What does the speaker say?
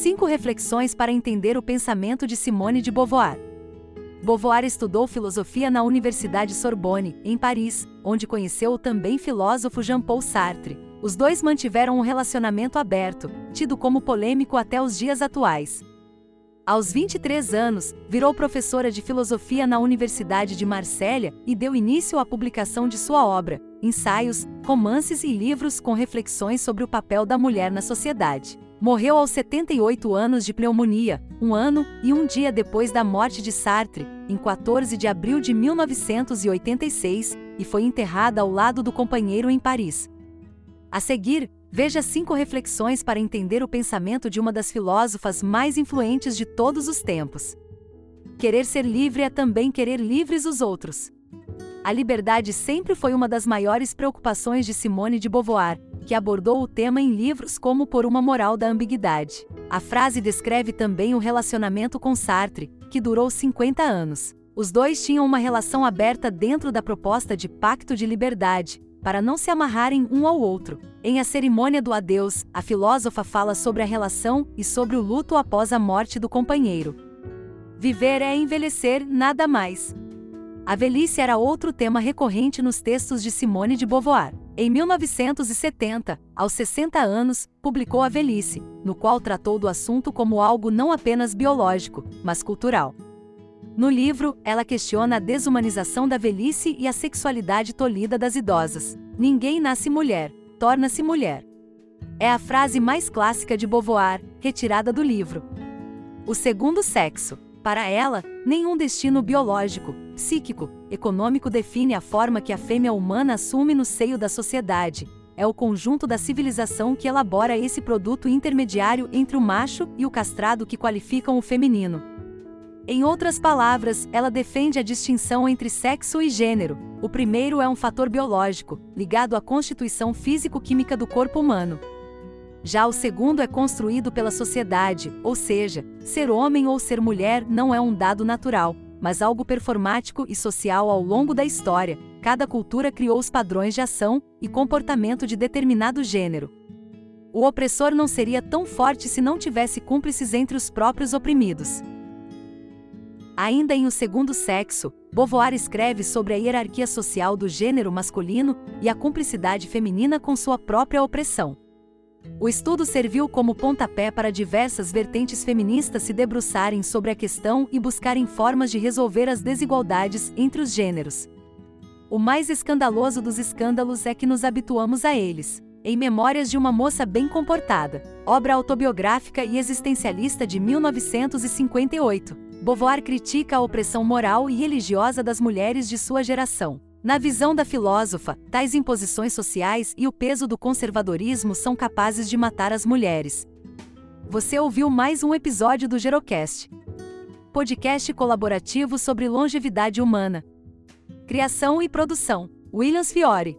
Cinco reflexões para entender o pensamento de Simone de Beauvoir. Beauvoir estudou filosofia na Universidade Sorbonne, em Paris, onde conheceu o também filósofo Jean-Paul Sartre. Os dois mantiveram um relacionamento aberto, tido como polêmico até os dias atuais. Aos 23 anos, virou professora de filosofia na Universidade de Marsella e deu início à publicação de sua obra, ensaios, romances e livros com reflexões sobre o papel da mulher na sociedade. Morreu aos 78 anos de pneumonia, um ano e um dia depois da morte de Sartre, em 14 de abril de 1986, e foi enterrada ao lado do companheiro em Paris. A seguir, Veja cinco reflexões para entender o pensamento de uma das filósofas mais influentes de todos os tempos. Querer ser livre é também querer livres os outros. A liberdade sempre foi uma das maiores preocupações de Simone de Beauvoir, que abordou o tema em livros como Por uma Moral da Ambiguidade. A frase descreve também o relacionamento com Sartre, que durou 50 anos. Os dois tinham uma relação aberta dentro da proposta de Pacto de Liberdade, para não se amarrarem um ao outro. Em A Cerimônia do Adeus, a filósofa fala sobre a relação e sobre o luto após a morte do companheiro. Viver é envelhecer, nada mais. A velhice era outro tema recorrente nos textos de Simone de Beauvoir. Em 1970, aos 60 anos, publicou A Velhice, no qual tratou do assunto como algo não apenas biológico, mas cultural. No livro, ela questiona a desumanização da velhice e a sexualidade tolhida das idosas. Ninguém nasce mulher, torna-se mulher. É a frase mais clássica de Beauvoir, retirada do livro. O segundo sexo. Para ela, nenhum destino biológico, psíquico, econômico define a forma que a fêmea humana assume no seio da sociedade. É o conjunto da civilização que elabora esse produto intermediário entre o macho e o castrado que qualificam o feminino. Em outras palavras, ela defende a distinção entre sexo e gênero. O primeiro é um fator biológico, ligado à constituição físico-química do corpo humano. Já o segundo é construído pela sociedade, ou seja, ser homem ou ser mulher não é um dado natural, mas algo performático e social ao longo da história. Cada cultura criou os padrões de ação e comportamento de determinado gênero. O opressor não seria tão forte se não tivesse cúmplices entre os próprios oprimidos. Ainda em O Segundo Sexo, Beauvoir escreve sobre a hierarquia social do gênero masculino e a cumplicidade feminina com sua própria opressão. O estudo serviu como pontapé para diversas vertentes feministas se debruçarem sobre a questão e buscarem formas de resolver as desigualdades entre os gêneros. O mais escandaloso dos escândalos é que nos habituamos a eles. Em Memórias de uma Moça Bem Comportada, obra autobiográfica e existencialista de 1958. Beauvoir critica a opressão moral e religiosa das mulheres de sua geração. Na visão da filósofa, tais imposições sociais e o peso do conservadorismo são capazes de matar as mulheres. Você ouviu mais um episódio do Gerocast, podcast colaborativo sobre longevidade humana. Criação e produção: Williams Fiore.